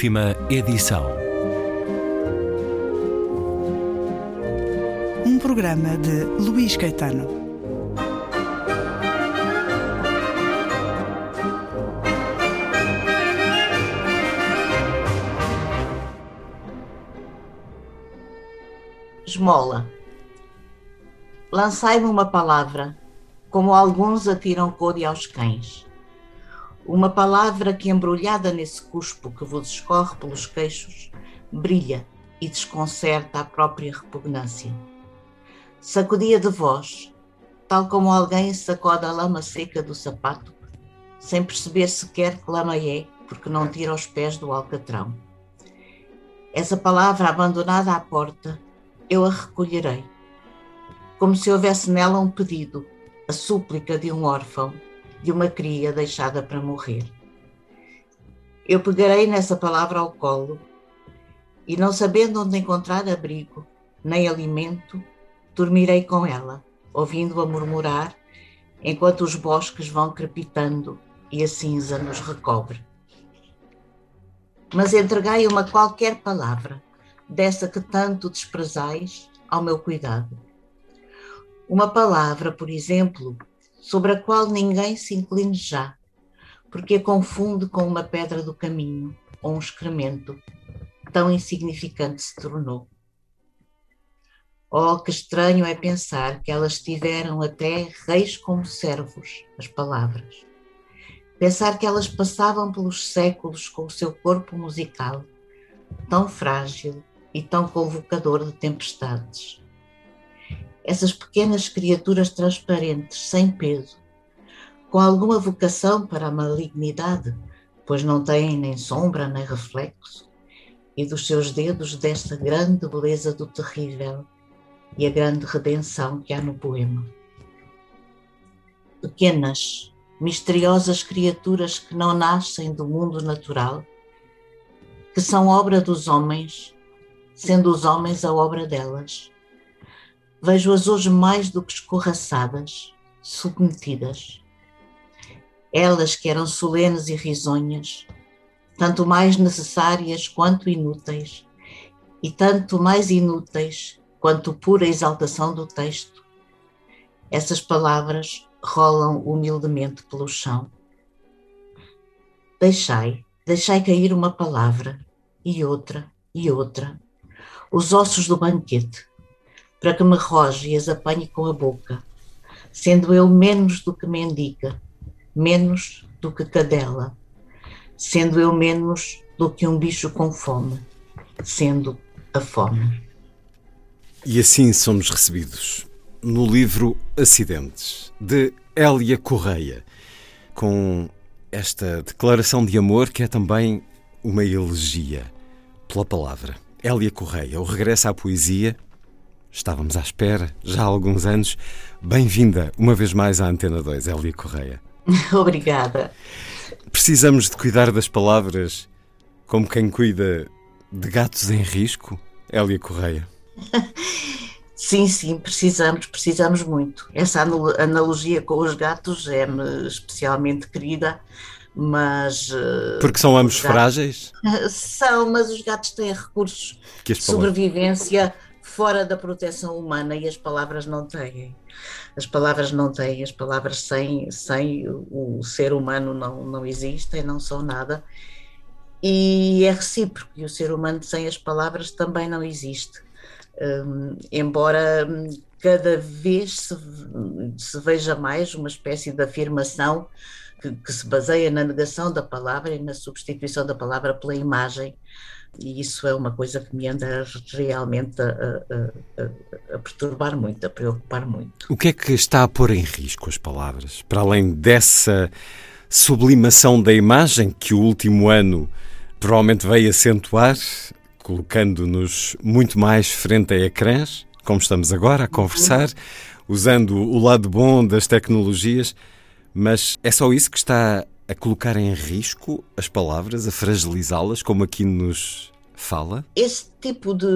Última edição. Um programa de Luís Caetano. Esmola. Lançai-me uma palavra, como alguns atiram code aos cães. Uma palavra que, embrulhada nesse cuspo que vos escorre pelos queixos, brilha e desconcerta a própria repugnância. Sacudia de vós, tal como alguém sacode a lama seca do sapato, sem perceber sequer que lama é, porque não tira os pés do alcatrão. Essa palavra abandonada à porta, eu a recolherei, como se houvesse nela um pedido, a súplica de um órfão de uma cria deixada para morrer. Eu pegarei nessa palavra ao colo e, não sabendo onde encontrar abrigo nem alimento, dormirei com ela, ouvindo-a murmurar enquanto os bosques vão crepitando e a cinza nos recobre. Mas entregai uma qualquer palavra, dessa que tanto desprezais, ao meu cuidado. Uma palavra, por exemplo, sobre a qual ninguém se incline já, porque a confunde com uma pedra do caminho ou um excremento, tão insignificante se tornou. Oh, que estranho é pensar que elas tiveram até reis como servos, as palavras. Pensar que elas passavam pelos séculos com o seu corpo musical, tão frágil e tão convocador de tempestades essas pequenas criaturas transparentes, sem peso, com alguma vocação para a malignidade, pois não têm nem sombra nem reflexo, e dos seus dedos desta grande beleza do terrível e a grande redenção que há no poema. Pequenas, misteriosas criaturas que não nascem do mundo natural, que são obra dos homens, sendo os homens a obra delas vejo-as hoje mais do que escorraçadas, submetidas. Elas que eram solenes e risonhas, tanto mais necessárias quanto inúteis, e tanto mais inúteis quanto pura exaltação do texto. Essas palavras rolam humildemente pelo chão. Deixai, deixai cair uma palavra, e outra, e outra, os ossos do banquete, para que me roge e as apanhe com a boca, sendo eu menos do que mendiga, menos do que cadela, sendo eu menos do que um bicho com fome, sendo a fome. E assim somos recebidos no livro Acidentes, de Hélia Correia, com esta declaração de amor que é também uma elegia pela palavra. Hélia Correia, o regresso à poesia, Estávamos à espera, já há alguns anos. Bem-vinda uma vez mais à Antena 2, Hélia Correia. Obrigada. Precisamos de cuidar das palavras como quem cuida de gatos em risco, Hélia Correia. Sim, sim, precisamos, precisamos muito. Essa analogia com os gatos é-me especialmente querida, mas. Eh, Porque são ambos gatos... frágeis? São, mas os gatos têm recursos de sobrevivência fora da proteção humana e as palavras não têm. As palavras não têm, as palavras sem, sem o ser humano não, não existem, não são nada. E é recíproco, e o ser humano sem as palavras também não existe. Um, embora hum, cada vez se, se, veja mais uma espécie de afirmação que, que se baseia na negação da palavra e na substituição da palavra pela imagem, e isso é uma coisa que me anda realmente a, a, a, perturbar muito, a preocupar muito. O que é que está a pôr em risco as palavras? Para além dessa sublimação da imagem que o último ano provavelmente veio acentuar, colocando-nos muito mais frente a ecrãs, como estamos agora a conversar, usando o lado bom das tecnologias, mas é só isso que está a colocar em risco as palavras, a fragilizá-las, como aqui nos fala? Esse tipo de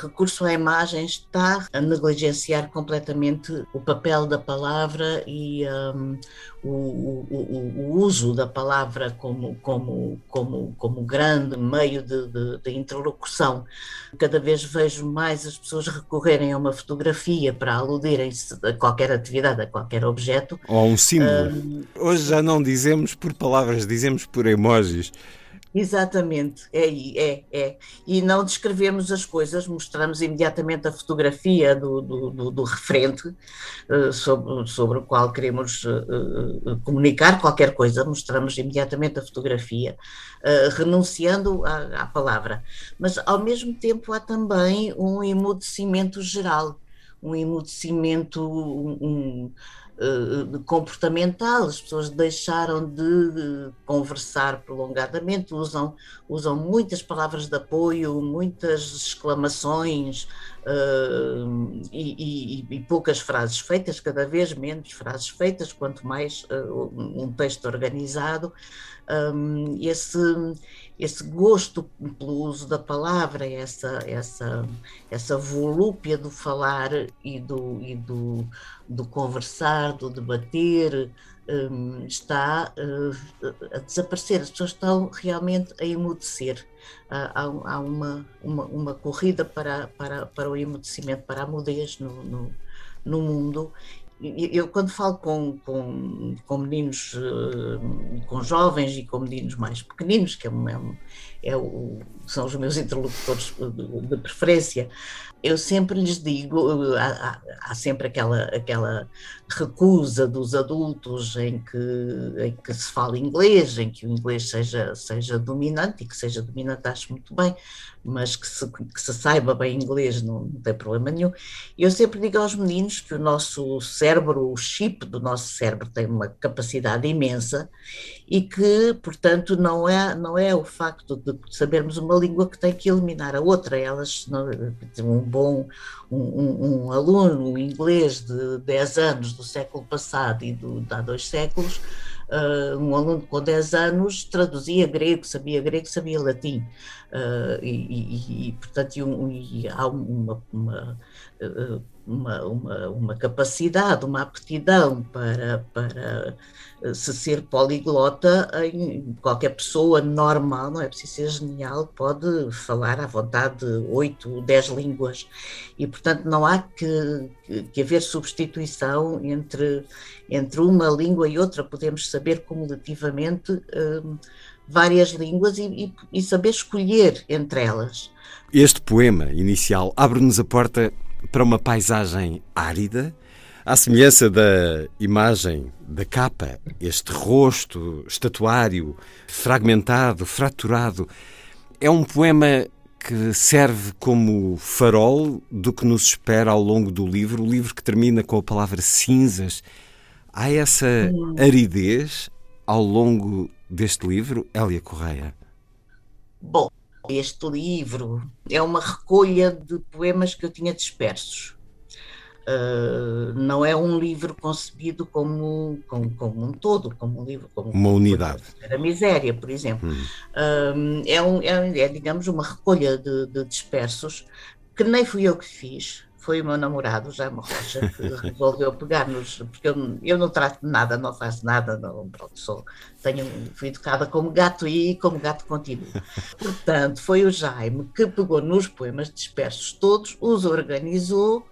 recurso à imagem está a negligenciar completamente o papel da palavra e um, o, o, o, uso da palavra como, como, como, como grande meio de, de, de, interlocução. Cada vez vejo mais as pessoas recorrerem a uma fotografia para aludirem-se a qualquer atividade, a qualquer objeto. Ou a um símbolo. Um, Hoje já não dizemos por palavras, dizemos por emojis. Exatamente, é, é, é. E não descrevemos as coisas, mostramos imediatamente a fotografia do, do, do, do referente uh, sobre, sobre o qual queremos uh, uh, comunicar qualquer coisa, mostramos imediatamente a fotografia, renunciando à, à, palavra. Mas, ao mesmo tempo, há também um emudecimento geral, um emudecimento. Um, um, uh, comportamental, as pessoas deixaram de conversar prolongadamente, usam, usam muitas palavras de apoio, muitas exclamações uh, e, e, e, poucas frases feitas, cada vez menos frases feitas, quanto mais uh, um texto organizado. Um, esse, esse gosto pelo uso da palavra, essa, essa, essa volúpia do falar e do, e do, do conversar, do debater, um, está uh, a desaparecer. As pessoas estão realmente a emudecer. Uh, há, há uma, uma, uma, corrida para, para, para o emudecimento, para a mudez no, no, no mundo eu quando falo com, com, com meninos, eh, com jovens e com meninos mais pequeninos, que é, é, é o, são os meus interlocutores de, de preferência, eu sempre lhes digo, há, há, sempre aquela, aquela recusa dos adultos em que, em que se fala inglês, em que o inglês seja, seja dominante, e que seja dominante acho muito bem, mas que se, que se saiba bem inglês não, não tem problema nenhum. Eu sempre digo aos meninos que o nosso cérebro, o chip do nosso cérebro tem uma capacidade imensa e que, portanto, não é, não é o facto de sabermos uma língua que tem que eliminar a outra. Elas, um bom um, um, um aluno inglês de 10 anos do século passado e do, de há dois séculos, uh, um aluno com 10 anos traduzia grego, sabia grego, sabia latim. Uh, e, e, e, portanto, um, e há uma, uma, uma, uma, uma capacidade, uma aptidão para, para se ser poliglota em qualquer pessoa normal, não é preciso ser genial, pode falar à vontade oito, dez línguas e portanto não há que, que haver substituição entre, entre uma língua e outra, podemos saber cumulativamente hum, várias línguas e, e, e saber escolher entre elas. Este poema inicial abre-nos a porta para uma paisagem árida, à semelhança da imagem da capa, este rosto estatuário, fragmentado, fraturado, é um poema que serve como farol do que nos espera ao longo do livro, o livro que termina com a palavra cinzas. Há essa aridez ao longo deste livro, Hélia Correia? Bom, este livro é uma recolha de poemas que eu tinha dispersos. Uh, não é um livro concebido como, como, como, um todo, como um livro, como uma unidade. A miséria, por exemplo. Hum. Uh, é, um, é, é, digamos, uma recolha de, de, dispersos que nem fui eu que fiz, foi o meu namorado, Jaime Rocha, que resolveu pegar-nos, porque eu, eu não trato de nada, não faço nada, não, pronto, sou, tenho, fui educada como gato e como gato continuo. Portanto, foi o Jaime que pegou nos poemas dispersos todos, os organizou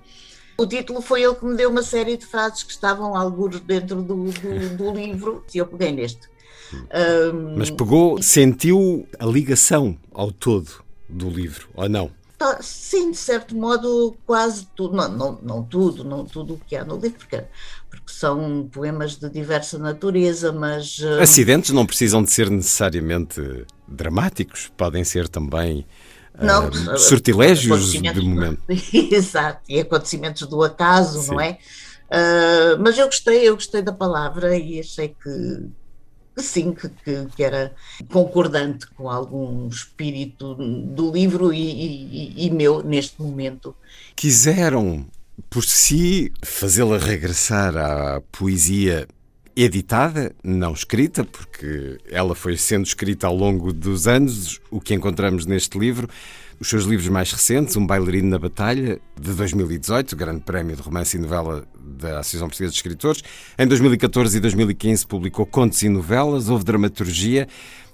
o título foi ele que me deu uma série de frases que estavam alguns dentro do, do, do livro e eu peguei neste. Um, Mas pegou, sentiu a ligação ao todo do livro, ou não? Tá, sim, de certo modo, quase tudo, não, não, não tudo, não tudo o que há no livro, porque, porque são poemas de diversa natureza, mas. Acidentes não precisam de ser necessariamente dramáticos, podem ser também não, uh, sortilégios de momento. Exato, e acontecimentos do acaso, Sim. não é? Uh, mas eu gostei, eu gostei da palavra e achei que, que sim, que, que, era concordante com algum espírito do livro e, e, e meu neste momento. Quiseram, por si, fazê-la regressar à poesia editada, não escrita, porque ela foi sendo escrita ao longo dos anos, o que encontramos neste livro. Os seus livros mais recentes, Um Bailarino na Batalha, de 2018, o Grande Prémio de Romance e Novela da Associação Portuguesa de Escritores. Em 2014 e 2015 publicou Contos e Novelas, houve dramaturgia,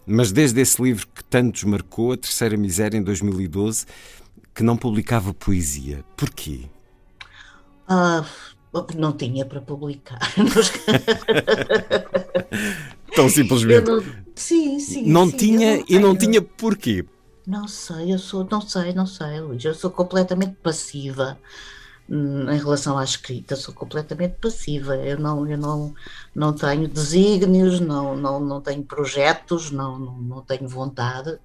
mas desde esse livro que tantos marcou, A Terceira Miséria, em 2012, que não publicava poesia. Porquê? Ah, não tinha para publicar. Tão simplesmente. Não, sim, sim. Não sim, tinha não e não tinha porquê. Não sei, eu sou, não sei, não sei, Luís. Eu sou completamente passiva hum, em relação à escrita, sou completamente passiva. Eu não, eu não, não tenho desígnios, não, não, não tenho projetos, não, não, não tenho vontade.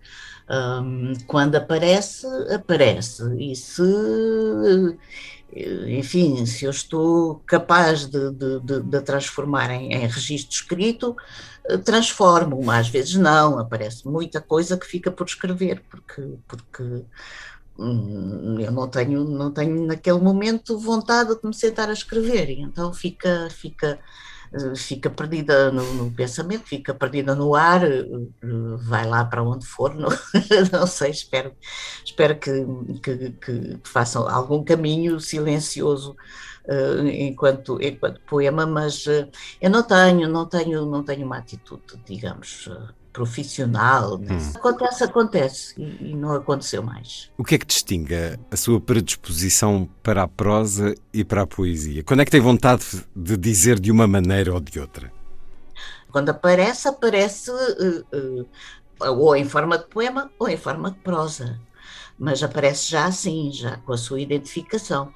Hum, quando aparece, aparece. E se, enfim, se eu estou capaz de, de, de, de transformar em, em registro escrito, transformo, às vezes não, aparece muita coisa que fica por escrever, porque, porque hum, eu não tenho, não tenho naquele momento vontade de me sentar a escrever, então fica, fica, fica perdida no, no pensamento, fica perdida no ar, vai lá para onde for, não, não sei, espero, espero que, que, que façam algum caminho silencioso uh, enquanto, enquanto poema, mas uh, eu não tenho, não tenho, não tenho uma atitude, digamos, uh, profissional. Hum. Acontece, acontece e, e, não aconteceu mais. O que é que distingue a sua predisposição para a prosa e para a poesia? Quando é que tem vontade de dizer de uma maneira ou de outra? Quando aparece, aparece ou em forma de poema ou em forma de prosa mas aparece já assim, já com a sua identificação.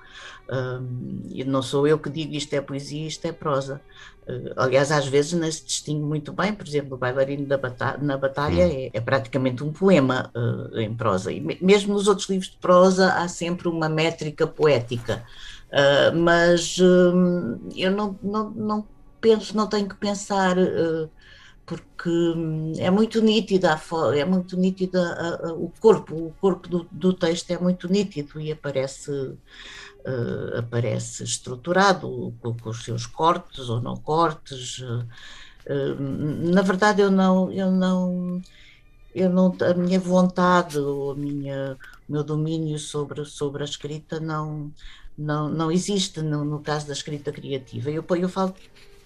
e não sou eu que digo isto é poesia, isto é prosa. Uh, aliás, às vezes não se distingue muito bem, por exemplo, o Bailarino da Batalha, na Batalha hum. é, é, praticamente um poema uh, em prosa. E mesmo nos outros livros de prosa há sempre uma métrica poética. Uh, mas eu não, não, não penso, não tenho que pensar porque hum, é muito nítida é muito nítida o corpo o corpo do, do, texto é muito nítido e aparece uh, aparece estruturado com, com, os seus cortes ou não cortes uh, na verdade eu não eu não eu não a minha vontade ou minha o meu domínio sobre sobre a escrita não não, não existe no, no caso da escrita criativa. Eu, eu falo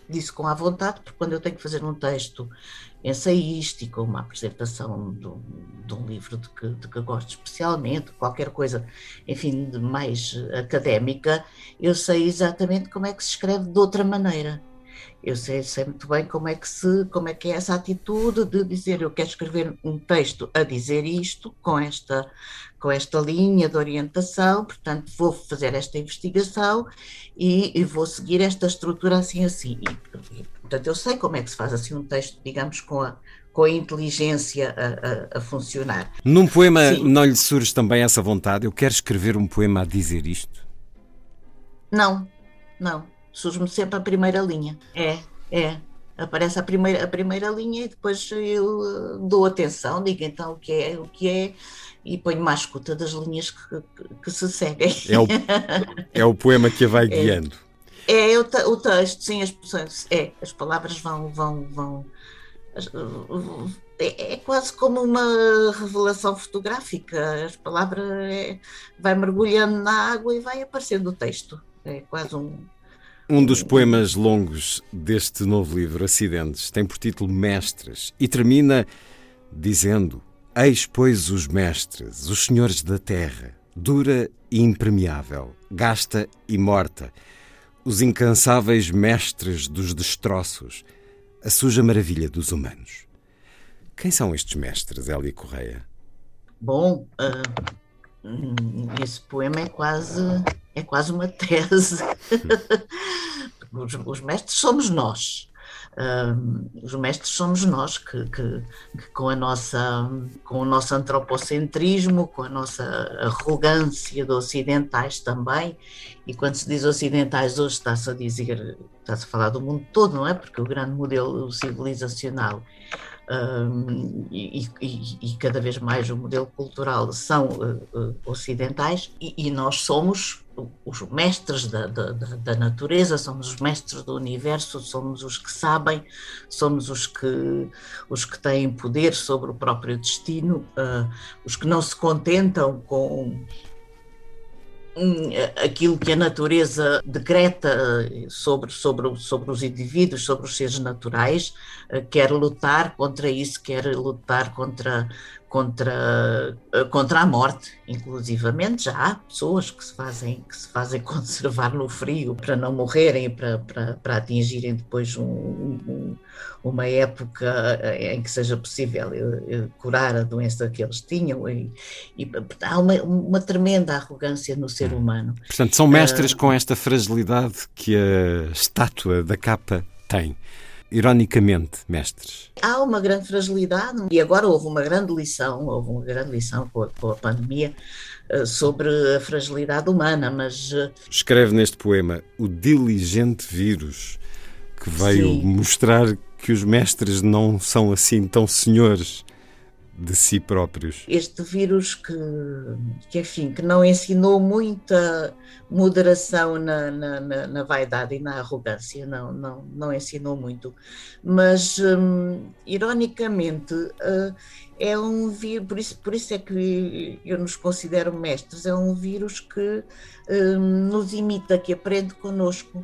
disse com a vontade, porque quando eu tenho que fazer um texto ensaístico, uma apresentação de um, de um livro de que, de que gosto especialmente, qualquer coisa, enfim, de mais académica, eu sei exatamente como é que se escreve de outra maneira. Eu sei, sei, muito bem como é que se, como é que é essa atitude de dizer eu quero escrever um texto a dizer isto com esta com esta linha de orientação, portanto vou fazer esta investigação e, e vou seguir esta estrutura assim assim. E, portanto eu sei como é que se faz assim um texto, digamos com a com a inteligência a, a, a funcionar. Num poema Sim. não lhe surge também essa vontade? Eu quero escrever um poema a dizer isto? Não, não surge-me sempre a primeira linha. É, é. Aparece a primeira, a primeira linha e depois eu eh, dou atenção, digo então o que é, o que é, e ponho-me à escuta das linhas que, que, que se seguem. É o, é o poema que a vai é. guiando. É, é o, o, texto, sim, as, é, as palavras vão. vão, vão é, é, quase como uma revelação fotográfica. As palavras é, vai mergulhando na água e vai aparecendo o texto. É quase um, um dos poemas longos deste novo livro, Acidentes, tem por título Mestres e termina dizendo: Eis, pois, os mestres, os senhores da terra, dura e impermeável, gasta e morta, os incansáveis mestres dos destroços, a suja maravilha dos humanos. Quem são estes mestres, Hélia Correia? Bom, uh, esse poema é quase é quase uma tese. os, os, mestres somos nós. os mestres somos nós que, que, que, com a nossa com o nosso antropocentrismo com a nossa arrogância de ocidentais também e quando se diz ocidentais hoje está-se a dizer está-se a falar do mundo todo não é porque o grande modelo civilizacional e, cada vez mais o modelo cultural são uh, uh, ocidentais e, nós somos os mestres da, da, da, natureza, somos os mestres do universo, somos os que sabem, somos os que, os que têm poder sobre o próprio destino, uh, os que não se contentam com aquilo que a natureza decreta eh, sobre, sobre, sobre os indivíduos, sobre os seres naturais, eh, quer lutar contra isso, quer lutar contra, contra, eh, contra a morte, inclusivamente já há pessoas que se fazem, que se fazem conservar no frio para não morrerem, para, para, para atingirem depois um, um, uma época eh, em que seja possível eh, curar a doença que eles tinham e, e há uma, uma, tremenda arrogância no ser hum. humano. Portanto, são mestres uh, com esta fragilidade que a estátua da capa tem ironicamente, mestres? Há uma grande fragilidade e agora houve uma grande lição, houve uma grande lição com a, com a pandemia eh, sobre a fragilidade humana, mas... Eh, Escreve neste poema o diligente vírus que veio Sim. mostrar que os mestres não são assim tão senhores de si próprios. Este vírus que, que enfim, que não ensinou muita moderação na, na, na, na vaidade e na arrogância, não, não, não ensinou muito. Mas, hum, ironicamente, uh, é um vírus, por isso, por isso é que eu nos considero mestres, é um vírus que hum, nos imita, que aprende connosco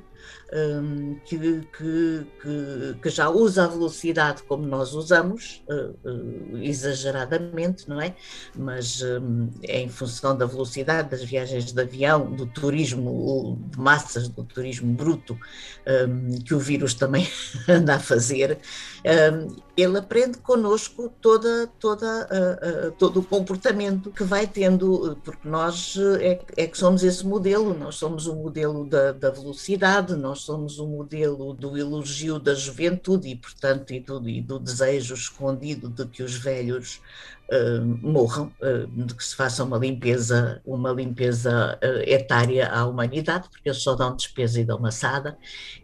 um, que, que, que, já usa a velocidade como nós usamos, uh, uh, exageradamente, não é? Mas um, é em função da velocidade das viagens de avião, do turismo de massas, do turismo bruto, um, que o vírus também anda a fazer. ele aprende connosco toda, toda, uh, todo o comportamento que vai tendo, porque nós é, é, que somos esse modelo, nós somos o modelo da, da velocidade, nós nós somos o modelo do elogio da juventude e, portanto, e do, e do desejo escondido de que os velhos uh, morram, uh, de que se faça uma limpeza, uma limpeza uh, etária à humanidade, porque eles só dão despesa e dão maçada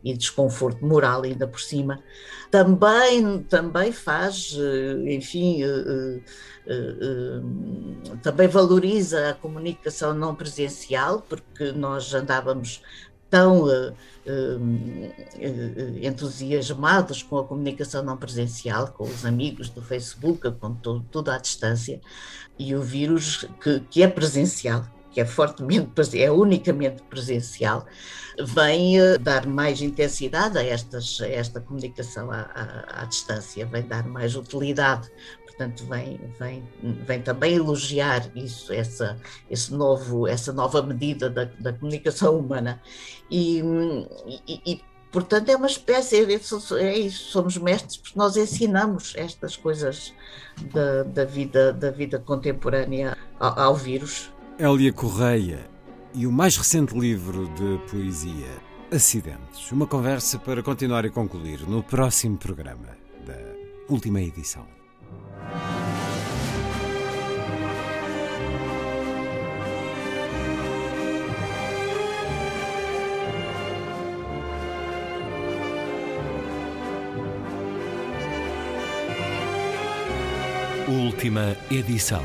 e desconforto moral ainda por cima. Também, também faz, enfim, também valoriza a comunicação não presencial, porque nós andávamos tão uh, uh, entusiasmados com a comunicação não presencial, com os amigos do Facebook, com to tudo à distância, e o vírus que, que é presencial, que é fortemente, é unicamente presencial, vem dar mais intensidade a, estas, a esta comunicação à, à, à, distância, vem dar mais utilidade portanto vem, vem, vem também elogiar isso, essa, esse novo, essa nova medida da, da comunicação humana. E, e, e, portanto é uma espécie, é isso, somos mestres porque nós ensinamos estas coisas da, da vida, da vida contemporânea ao, ao vírus. Hélia Correia e o mais recente livro de poesia, Acidentes. Uma conversa para continuar e concluir no próximo programa da última edição. Última edição.